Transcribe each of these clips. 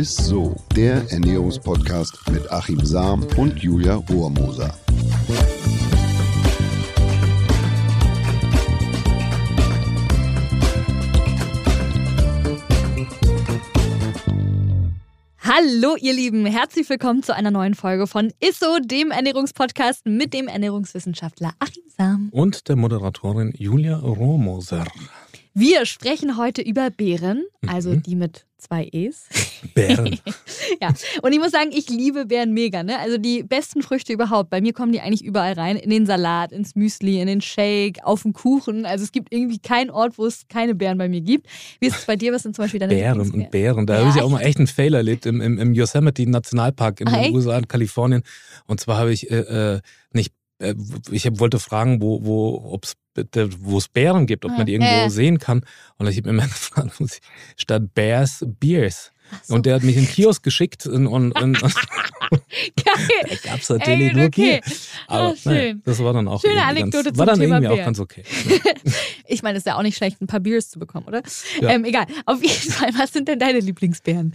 ist so, der Ernährungspodcast mit Achim Sam und Julia Rohrmoser. Hallo, ihr Lieben, herzlich willkommen zu einer neuen Folge von ISSO, dem Ernährungspodcast mit dem Ernährungswissenschaftler Achim Sam. Und der Moderatorin Julia Rohrmoser. Wir sprechen heute über Beeren, also mhm. die mit zwei E's. Beeren. ja, und ich muss sagen, ich liebe Beeren mega. Ne? Also die besten Früchte überhaupt. Bei mir kommen die eigentlich überall rein. In den Salat, ins Müsli, in den Shake, auf den Kuchen. Also es gibt irgendwie keinen Ort, wo es keine Beeren bei mir gibt. Wie ist es bei dir? Was sind zum Beispiel deine Beeren und Beeren. Da ja, habe ich ja auch mal echt einen Fail erlebt im, im, im Yosemite Nationalpark in ah, den USA in Kalifornien. Und zwar habe ich äh, äh nicht äh, ich wollte fragen, wo, wo, ob's, wo es Bären gibt, ob man die irgendwo äh. sehen kann. Und ich habe mir gefragt, statt Bears, Beers. So. Und der hat mich in den Kiosk geschickt und, und, und Geil. da gab es natürlich Ey, nur okay. Bier. Aber oh, naja, das war dann auch Schöne Anekdote ganz, war dann Thema irgendwie Bier. auch ganz okay. ich meine, es ist ja auch nicht schlecht, ein paar Beers zu bekommen, oder? Ja. Ähm, egal. Auf jeden Fall, was sind denn deine Lieblingsbeeren?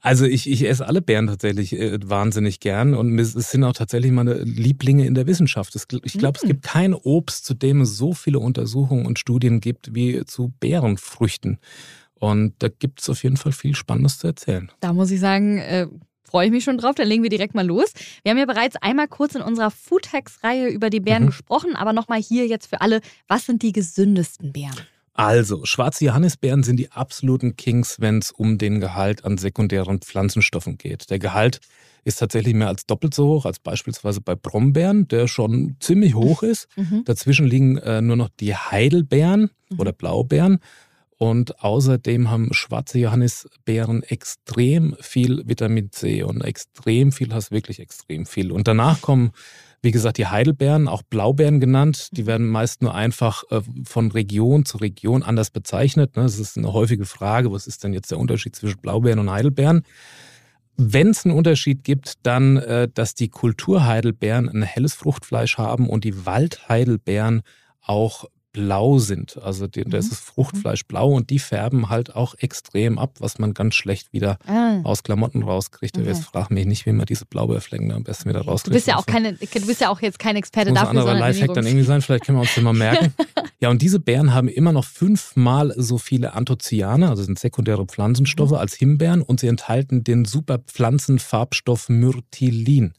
Also ich, ich esse alle Beeren tatsächlich äh, wahnsinnig gern und es sind auch tatsächlich meine Lieblinge in der Wissenschaft. Ich glaube, mm. es gibt kein Obst, zu dem es so viele Untersuchungen und Studien gibt wie zu Beerenfrüchten. Und da gibt es auf jeden Fall viel Spannendes zu erzählen. Da muss ich sagen, äh, freue ich mich schon drauf. Dann legen wir direkt mal los. Wir haben ja bereits einmal kurz in unserer Food Hacks-Reihe über die Beeren mhm. gesprochen, aber nochmal hier jetzt für alle, was sind die gesündesten Beeren? Also, schwarze Johannisbeeren sind die absoluten Kings, wenn es um den Gehalt an sekundären Pflanzenstoffen geht. Der Gehalt ist tatsächlich mehr als doppelt so hoch als beispielsweise bei Brombeeren, der schon ziemlich hoch ist. Mhm. Dazwischen liegen äh, nur noch die Heidelbeeren mhm. oder Blaubeeren. Und außerdem haben schwarze Johannisbeeren extrem viel Vitamin C und extrem viel, hast wirklich extrem viel. Und danach kommen, wie gesagt, die Heidelbeeren, auch Blaubeeren genannt. Die werden meist nur einfach äh, von Region zu Region anders bezeichnet. Ne? Das ist eine häufige Frage, was ist denn jetzt der Unterschied zwischen Blaubeeren und Heidelbeeren? Wenn es einen Unterschied gibt, dann, äh, dass die Kulturheidelbeeren ein helles Fruchtfleisch haben und die Waldheidelbeeren auch blau sind. Also die, mhm. da ist das Fruchtfleisch blau und die färben halt auch extrem ab, was man ganz schlecht wieder ah. aus Klamotten rauskriegt. Okay. Jetzt frag mich nicht, wie man diese Blaubeerflecken am besten wieder rauskriegt. Du bist ja auch keine, du bist ja auch jetzt kein Experte das muss dafür. Muss ein anderer Lifehack dann irgendwie sein, vielleicht können wir uns den mal merken. ja, und diese Beeren haben immer noch fünfmal so viele Anthocyane, also sind sekundäre Pflanzenstoffe, mhm. als Himbeeren und sie enthalten den super Pflanzenfarbstoff Myrtilin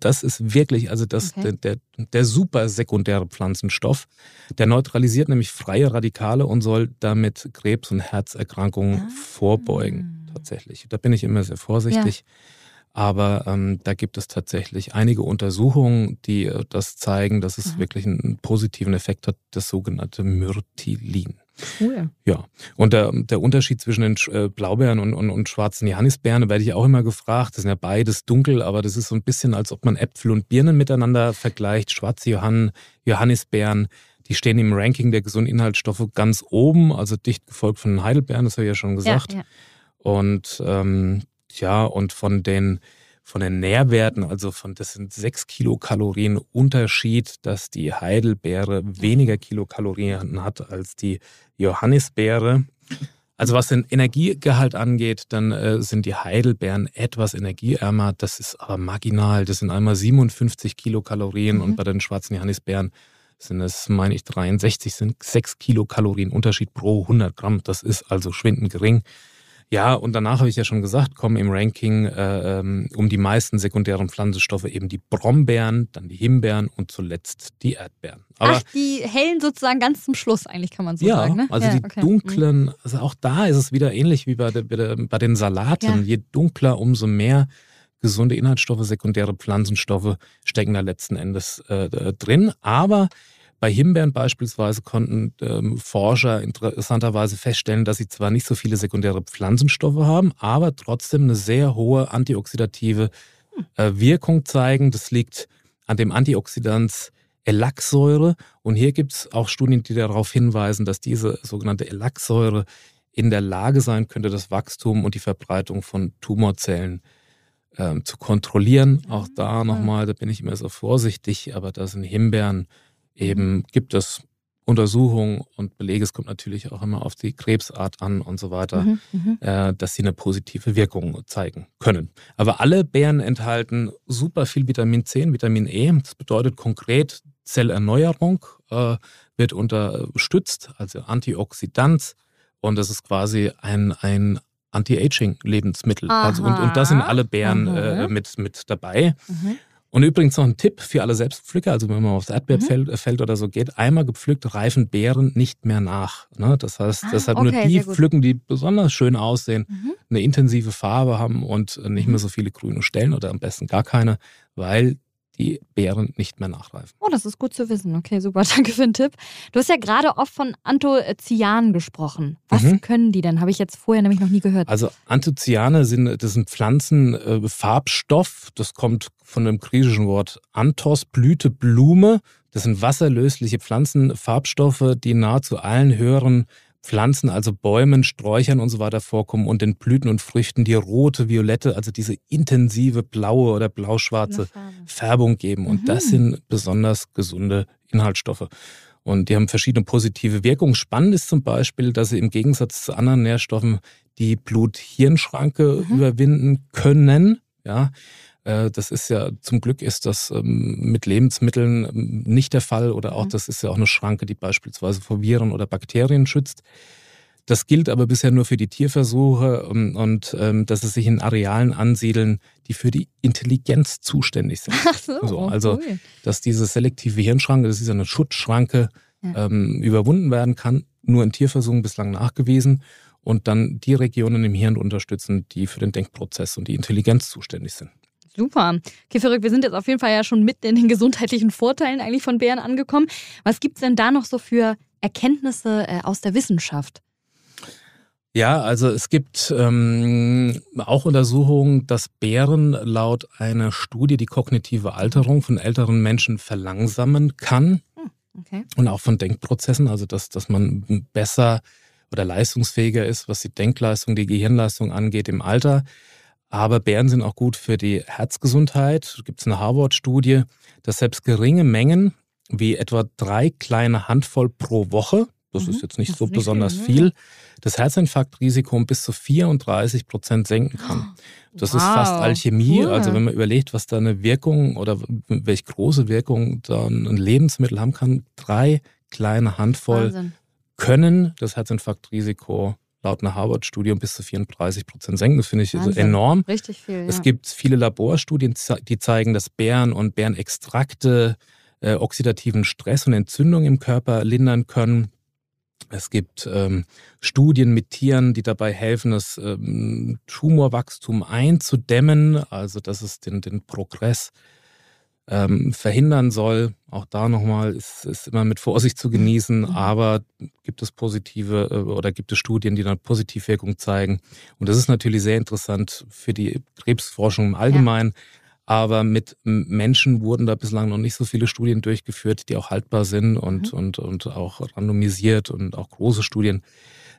das ist wirklich, also das, okay. der, der, der super sekundäre Pflanzenstoff. Der neutralisiert nämlich freie Radikale und soll damit Krebs- und Herzerkrankungen ah. vorbeugen. Tatsächlich. Da bin ich immer sehr vorsichtig. Ja. Aber ähm, da gibt es tatsächlich einige Untersuchungen, die äh, das zeigen, dass es mhm. wirklich einen positiven Effekt hat, das sogenannte Myrtilin. Cool. Ja, und der, der Unterschied zwischen den äh, Blaubeeren und, und, und schwarzen Johannisbeeren, werde ich auch immer gefragt. Das sind ja beides dunkel, aber das ist so ein bisschen, als ob man Äpfel und Birnen miteinander vergleicht. Schwarze Johann, Johannisbeeren, die stehen im Ranking der gesunden Inhaltsstoffe ganz oben, also dicht gefolgt von den Heidelbeeren, das habe ich ja schon gesagt. Ja, ja. Und ähm, ja, und von den von den Nährwerten, also von das sind sechs Kilokalorien Unterschied, dass die Heidelbeere weniger Kilokalorien hat als die Johannisbeere. Also was den Energiegehalt angeht, dann äh, sind die Heidelbeeren etwas energieärmer. Das ist aber marginal. Das sind einmal 57 Kilokalorien mhm. und bei den schwarzen Johannisbeeren sind es, meine ich, 63, sind 6 Kilokalorien Unterschied pro 100 Gramm. Das ist also schwindend gering. Ja, und danach habe ich ja schon gesagt, kommen im Ranking äh, ähm, um die meisten sekundären Pflanzenstoffe eben die Brombeeren, dann die Himbeeren und zuletzt die Erdbeeren. Aber, Ach, die hellen sozusagen ganz zum Schluss eigentlich, kann man so ja, sagen. Ne? Also ja, die okay. dunklen, also auch da ist es wieder ähnlich wie bei, der, bei den Salaten. Ja. Je dunkler, umso mehr gesunde Inhaltsstoffe, sekundäre Pflanzenstoffe stecken da letzten Endes äh, drin. Aber bei Himbeeren beispielsweise konnten ähm, Forscher interessanterweise feststellen, dass sie zwar nicht so viele sekundäre Pflanzenstoffe haben, aber trotzdem eine sehr hohe antioxidative äh, Wirkung zeigen. Das liegt an dem Antioxidans Elaxsäure. Und hier gibt es auch Studien, die darauf hinweisen, dass diese sogenannte Elaxsäure in der Lage sein könnte, das Wachstum und die Verbreitung von Tumorzellen ähm, zu kontrollieren. Auch da ah. nochmal, da bin ich immer so vorsichtig, aber da sind Himbeeren eben gibt es Untersuchungen und Belege, es kommt natürlich auch immer auf die Krebsart an und so weiter, mhm, mhm. äh, dass sie eine positive Wirkung zeigen können. Aber alle Beeren enthalten super viel Vitamin C und Vitamin E. Das bedeutet konkret, Zellerneuerung äh, wird unterstützt, also Antioxidant. Und das ist quasi ein, ein Anti-Aging-Lebensmittel. Also, und, und das sind alle Beeren äh, mit, mit dabei. Mhm. Und übrigens noch ein Tipp für alle Selbstpflücker, also wenn man aufs Erdbeerfeld mhm. oder so geht, einmal gepflückt reifen Beeren nicht mehr nach. Ne? Das heißt, ah, deshalb okay, nur die pflücken, die besonders schön aussehen, mhm. eine intensive Farbe haben und nicht mehr mhm. so viele grüne Stellen oder am besten gar keine, weil die Beeren nicht mehr nachreifen. Oh, das ist gut zu wissen. Okay, super, danke für den Tipp. Du hast ja gerade oft von Anthoцyanen gesprochen. Was mhm. können die denn? Habe ich jetzt vorher nämlich noch nie gehört. Also Anthocyane sind, das sind Pflanzenfarbstoff. Äh, das kommt von dem griechischen Wort Anthos, Blüte, Blume. Das sind wasserlösliche Pflanzenfarbstoffe, die nahezu allen höheren Pflanzen, also Bäumen, Sträuchern und so weiter vorkommen und den Blüten und Früchten die rote, violette, also diese intensive blaue oder blauschwarze Färbung geben. Und mhm. das sind besonders gesunde Inhaltsstoffe. Und die haben verschiedene positive Wirkungen. Spannend ist zum Beispiel, dass sie im Gegensatz zu anderen Nährstoffen die Blut-Hirn-Schranke mhm. überwinden können. Ja, das ist ja, zum Glück ist das ähm, mit Lebensmitteln ähm, nicht der Fall oder auch, mhm. das ist ja auch eine Schranke, die beispielsweise vor Viren oder Bakterien schützt. Das gilt aber bisher nur für die Tierversuche und, ähm, und ähm, dass es sich in Arealen ansiedeln, die für die Intelligenz zuständig sind. Ach so, so also, cool. dass diese selektive Hirnschranke, das ist eine Schutzschranke, ja. ähm, überwunden werden kann, nur in Tierversuchen bislang nachgewiesen und dann die Regionen im Hirn unterstützen, die für den Denkprozess und die Intelligenz zuständig sind. Super. Okay, verrückt. Wir sind jetzt auf jeden Fall ja schon mitten in den gesundheitlichen Vorteilen eigentlich von Bären angekommen. Was gibt es denn da noch so für Erkenntnisse äh, aus der Wissenschaft? Ja, also es gibt ähm, auch Untersuchungen, dass Bären laut einer Studie die kognitive Alterung von älteren Menschen verlangsamen kann. Hm, okay. Und auch von Denkprozessen, also dass, dass man besser oder leistungsfähiger ist, was die Denkleistung, die Gehirnleistung angeht im Alter. Aber Beeren sind auch gut für die Herzgesundheit. Da gibt es eine Harvard-Studie, dass selbst geringe Mengen wie etwa drei kleine Handvoll pro Woche, das mhm. ist jetzt nicht das so nicht besonders viel, viel, das Herzinfarktrisiko um bis zu 34 Prozent senken kann. Das wow. ist fast Alchemie. Cool. Also wenn man überlegt, was da eine Wirkung oder welche große Wirkung da ein Lebensmittel haben kann, drei kleine Handvoll Wahnsinn. können das Herzinfarktrisiko laut einer Harvard-Studie um bis zu 34 Prozent senken. Das finde ich also enorm. Richtig viel. Ja. Es gibt viele Laborstudien, die zeigen, dass Beeren und Beerenextrakte äh, oxidativen Stress und Entzündung im Körper lindern können. Es gibt ähm, Studien mit Tieren, die dabei helfen, das ähm, Tumorwachstum einzudämmen, also dass es den, den Progress ähm, verhindern soll. Auch da nochmal ist, ist immer mit Vorsicht zu genießen, mhm. aber gibt es positive äh, oder gibt es Studien, die dann Positivwirkung zeigen. Und das ist natürlich sehr interessant für die Krebsforschung im Allgemeinen. Ja. Aber mit Menschen wurden da bislang noch nicht so viele Studien durchgeführt, die auch haltbar sind und, mhm. und, und auch randomisiert und auch große Studien.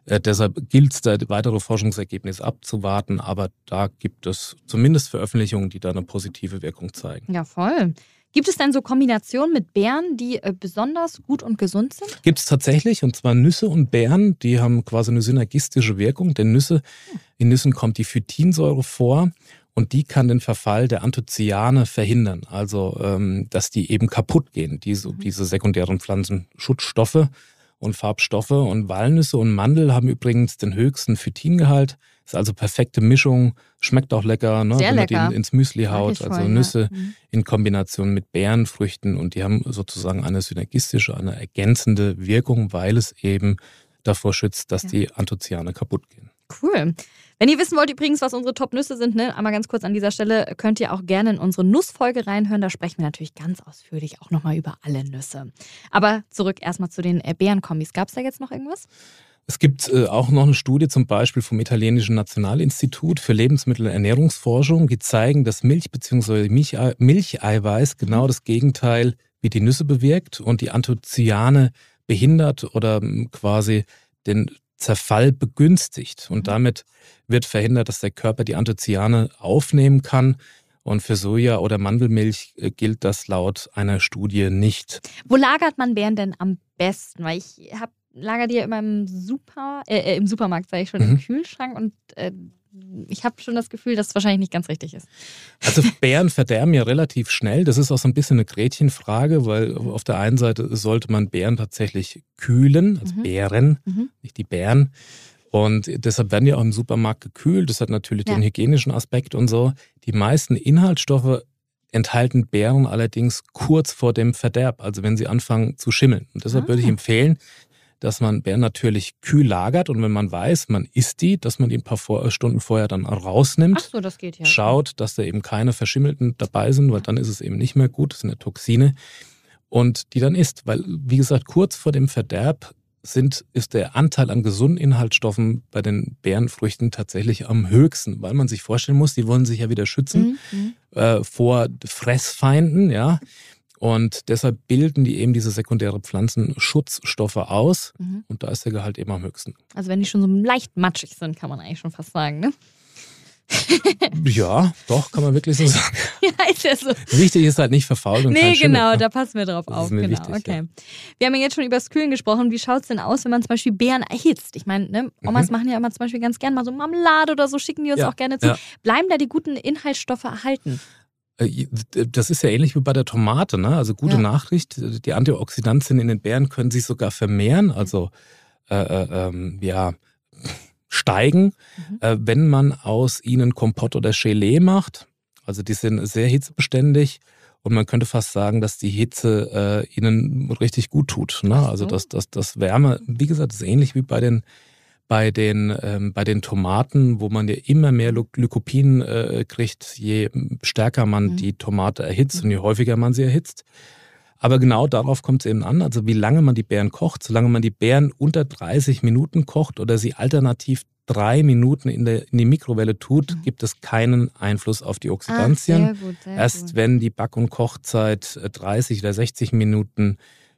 Äh, deshalb gilt es, da weitere Forschungsergebnisse abzuwarten, aber da gibt es zumindest Veröffentlichungen, die da eine positive Wirkung zeigen. Ja, voll. Gibt es denn so Kombinationen mit Beeren, die äh, besonders gut und gesund sind? Gibt es tatsächlich, und zwar Nüsse und Beeren, die haben quasi eine synergistische Wirkung, denn Nüsse, in Nüssen kommt die Phytinsäure vor und die kann den Verfall der Anthocyane verhindern, also ähm, dass die eben kaputt gehen, diese, mhm. diese sekundären Pflanzenschutzstoffe und Farbstoffe. Und Walnüsse und Mandel haben übrigens den höchsten Phytingehalt. Ist also perfekte Mischung, schmeckt auch lecker, ne, Sehr wenn lecker. man die ins Müsli haut. Also voll, Nüsse ja. Mhm. in Kombination mit Beerenfrüchten und die haben sozusagen eine synergistische, eine ergänzende Wirkung, weil es eben davor schützt, dass ja. die Anthocyane kaputt gehen. Cool. Wenn ihr wissen wollt übrigens, was unsere Top-Nüsse sind, ne, einmal ganz kurz an dieser Stelle, könnt ihr auch gerne in unsere Nussfolge reinhören. Da sprechen wir natürlich ganz ausführlich auch nochmal über alle Nüsse. Aber zurück erstmal zu den äh, Bärenkombis. Gab es da jetzt noch irgendwas? Es gibt äh, auch noch eine Studie zum Beispiel vom italienischen Nationalinstitut für Lebensmittel- und Ernährungsforschung, die zeigen, dass Milch bzw. Milchei Milcheiweiß genau das Gegenteil wie die Nüsse bewirkt und die Anthocyane behindert oder ähm, quasi den Zerfall begünstigt. Und mhm. damit wird verhindert, dass der Körper die Anthocyane aufnehmen kann. Und für Soja oder Mandelmilch äh, gilt das laut einer Studie nicht. Wo lagert man Beeren denn am besten? Weil ich habe lager die ja immer im Super, äh, äh im Supermarkt, sage ich schon, mhm. im Kühlschrank und äh, ich habe schon das Gefühl, dass es wahrscheinlich nicht ganz richtig ist. Also Bären verderben ja relativ schnell. Das ist auch so ein bisschen eine Gretchenfrage, weil auf der einen Seite sollte man Bären tatsächlich kühlen, also mhm. Bären, mhm. nicht die Bären. Und deshalb werden die auch im Supermarkt gekühlt. Das hat natürlich ja. den hygienischen Aspekt und so. Die meisten Inhaltsstoffe enthalten Beeren allerdings kurz vor dem Verderb, also wenn sie anfangen zu schimmeln. Und deshalb ah. würde ich ah. empfehlen, dass man Beeren natürlich kühl lagert und wenn man weiß, man isst die, dass man die ein paar vor Stunden vorher dann rausnimmt. Ach so, das geht ja. Schaut, dass da eben keine verschimmelten dabei sind, weil dann ist es eben nicht mehr gut, das sind ja Toxine. Und die dann isst, weil, wie gesagt, kurz vor dem Verderb sind, ist der Anteil an gesunden Inhaltsstoffen bei den Beerenfrüchten tatsächlich am höchsten, weil man sich vorstellen muss, die wollen sich ja wieder schützen mhm. mhm. äh, vor Fressfeinden, ja. Und deshalb bilden die eben diese sekundäre Pflanzen Schutzstoffe aus mhm. und da ist der Gehalt eben am höchsten. Also wenn die schon so leicht matschig sind, kann man eigentlich schon fast sagen, ne? ja, doch, kann man wirklich so sagen. ja, ist ja so. Wichtig ist halt nicht verfault und Nee, genau, ne? da passen wir drauf das auf. Genau, wichtig, okay. Ja. Wir haben ja jetzt schon über das Kühlen gesprochen. Wie schaut es denn aus, wenn man zum Beispiel Beeren erhitzt? Ich meine, ne, Omas mhm. machen ja immer zum Beispiel ganz gerne mal so Marmelade oder so, schicken die uns ja, auch gerne zu. Ja. Bleiben da die guten Inhaltsstoffe erhalten? Äh, das ist ja ähnlich wie bei der Tomate, ne? Also gute ja. Nachricht, die Antioxidantien in den Beeren können sich sogar vermehren, also äh, äh, ähm, ja steigen, mhm. äh, wenn man aus ihnen Kompott oder Gelee macht. Also die sind sehr hitzebeständig und man könnte fast sagen, dass die Hitze äh, ihnen richtig gut tut. Ne? Also dass das, das Wärme, wie gesagt, ist ähnlich wie bei den bei den, ähm, bei den Tomaten, wo man ja immer mehr Lykopin äh, kriegt, je stärker man mhm. die Tomate erhitzt und je häufiger man sie erhitzt. Aber genau darauf kommt es eben an, also wie lange man die Beeren kocht. Solange man die Beeren unter 30 Minuten kocht oder sie alternativ drei Minuten in, der, in die Mikrowelle tut, mhm. gibt es keinen Einfluss auf die Oxidantien. Ach, sehr gut, sehr Erst gut. wenn die Back- und Kochzeit 30 oder 60 Minuten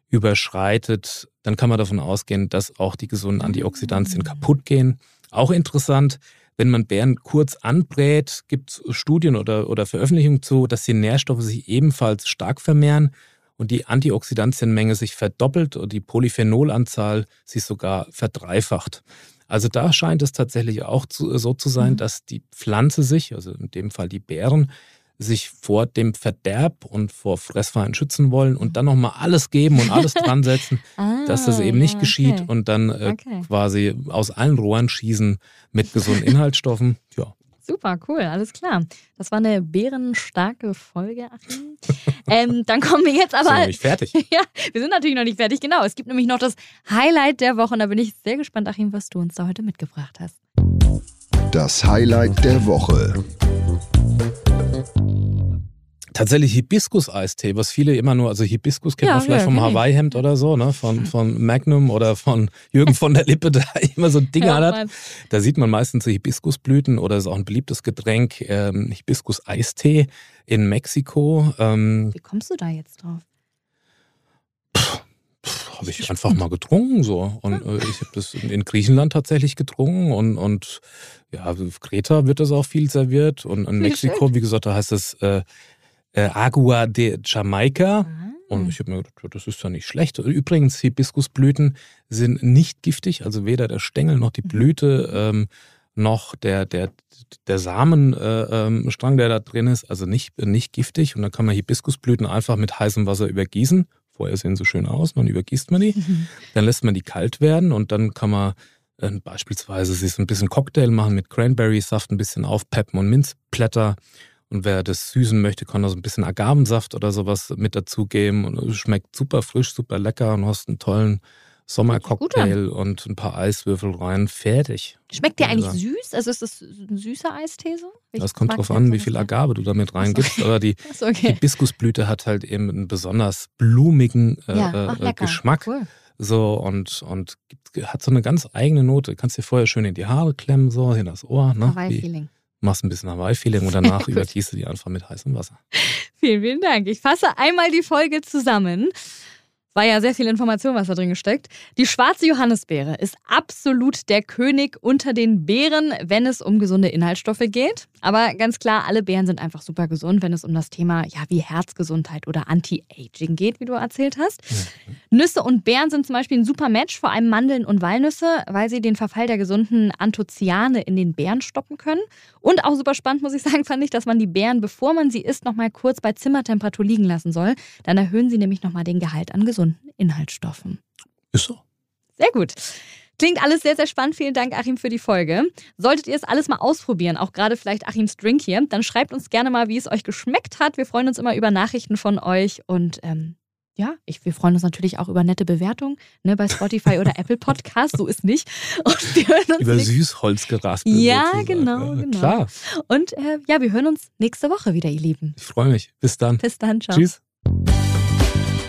überschreitet, dann kann man davon ausgehen, dass auch die gesunden Antioxidantien kaputt gehen. Auch interessant, wenn man Beeren kurz anbrät, gibt es Studien oder, oder Veröffentlichungen zu, dass die Nährstoffe sich ebenfalls stark vermehren und die Antioxidantienmenge sich verdoppelt und die Polyphenolanzahl sich sogar verdreifacht. Also da scheint es tatsächlich auch zu, so zu sein, mhm. dass die Pflanze sich, also in dem Fall die Beeren, sich vor dem Verderb und vor Fressfeinden schützen wollen und dann nochmal alles geben und alles dran setzen, ah, dass das eben nicht okay. geschieht und dann äh, okay. quasi aus allen Rohren schießen mit gesunden Inhaltsstoffen. Ja. Super, cool, alles klar. Das war eine bärenstarke Folge, Achim. ähm, dann kommen wir jetzt aber. Sind wir noch nicht fertig? ja, wir sind natürlich noch nicht fertig, genau. Es gibt nämlich noch das Highlight der Woche und da bin ich sehr gespannt, Achim, was du uns da heute mitgebracht hast. Das Highlight der Woche. Tatsächlich Hibiskus-Eistee, was viele immer nur, also Hibiskus kennt ja, man vielleicht ja, vom Hawaii-Hemd oder so, ne? Von, von Magnum oder von Jürgen von der Lippe, der immer so Dinge ja, hat. Da sieht man meistens so Hibiskusblüten oder ist auch ein beliebtes Getränk, ähm, Hibiskus-Eistee in Mexiko. Ähm, Wie kommst du da jetzt drauf? habe ich einfach mal getrunken so und äh, ich habe das in, Griechenland tatsächlich getrunken und und ja auf Kreta wird das auch viel serviert und in Mexiko wie gesagt da heißt es äh, äh, Agua de Jamaica. Mhm. Und ich habe mir gedacht, das ist ja nicht schlecht. Übrigens, Hibiskusblüten sind nicht giftig, also weder der Stängel noch die mhm. Blüte ähm, noch der, der, der Samenstrang, äh, ähm, der da drin ist, also nicht, nicht giftig. Und dann kann man Hibiskusblüten einfach mit heißem Wasser übergießen. Vorher sehen sie schön aus, dann übergießt man die. Mhm. Dann lässt man die kalt werden und dann kann man äh, beispielsweise sich so ein bisschen Cocktail machen mit Cranberry-Saft, ein bisschen aufpeppen und Minzblätter und wer das süßen möchte, kann da so ein bisschen Agavensaft oder sowas mit dazugeben. Und es schmeckt super frisch, super lecker und hast einen tollen Sommercocktail und ein paar Eiswürfel rein. Fertig. Schmeckt der eigentlich süß? Also ist das ein süßer Eistee so? Das kommt drauf an, wie viel Agave du damit reingibst. Aber die okay. Hibiskusblüte hat halt eben einen besonders blumigen äh, ja. Ach, äh, Geschmack. Cool. So und, und hat so eine ganz eigene Note. Du kannst dir vorher schön in die Haare klemmen, so in das Ohr. Ne? Hawaii-Feeling machst ein bisschen Hawaii-Feeling und danach übergießt du die einfach mit heißem Wasser. Vielen, vielen Dank. Ich fasse einmal die Folge zusammen. War ja sehr viel Information, was da drin steckt. Die schwarze Johannisbeere ist absolut der König unter den Beeren, wenn es um gesunde Inhaltsstoffe geht. Aber ganz klar, alle Beeren sind einfach super gesund, wenn es um das Thema ja, wie Herzgesundheit oder Anti-Aging geht, wie du erzählt hast. Mhm. Nüsse und Beeren sind zum Beispiel ein super Match, vor allem Mandeln und Walnüsse, weil sie den Verfall der gesunden Anthocyane in den Beeren stoppen können. Und auch super spannend, muss ich sagen, fand ich, dass man die Beeren, bevor man sie isst, nochmal kurz bei Zimmertemperatur liegen lassen soll. Dann erhöhen sie nämlich nochmal den Gehalt an gesunden Inhaltsstoffen. Ist so. Sehr gut. Klingt alles sehr, sehr spannend. Vielen Dank, Achim, für die Folge. Solltet ihr es alles mal ausprobieren, auch gerade vielleicht Achims Drink hier, dann schreibt uns gerne mal, wie es euch geschmeckt hat. Wir freuen uns immer über Nachrichten von euch und ähm, ja, ich, wir freuen uns natürlich auch über nette Bewertungen ne, bei Spotify oder Apple Podcasts. So ist nicht. Und wir hören uns über Süßholz geraspelt. Ja, sozusagen. genau, genau. Klar. Und äh, ja, wir hören uns nächste Woche wieder, ihr Lieben. Ich freue mich. Bis dann. Bis dann. Ciao. Tschüss.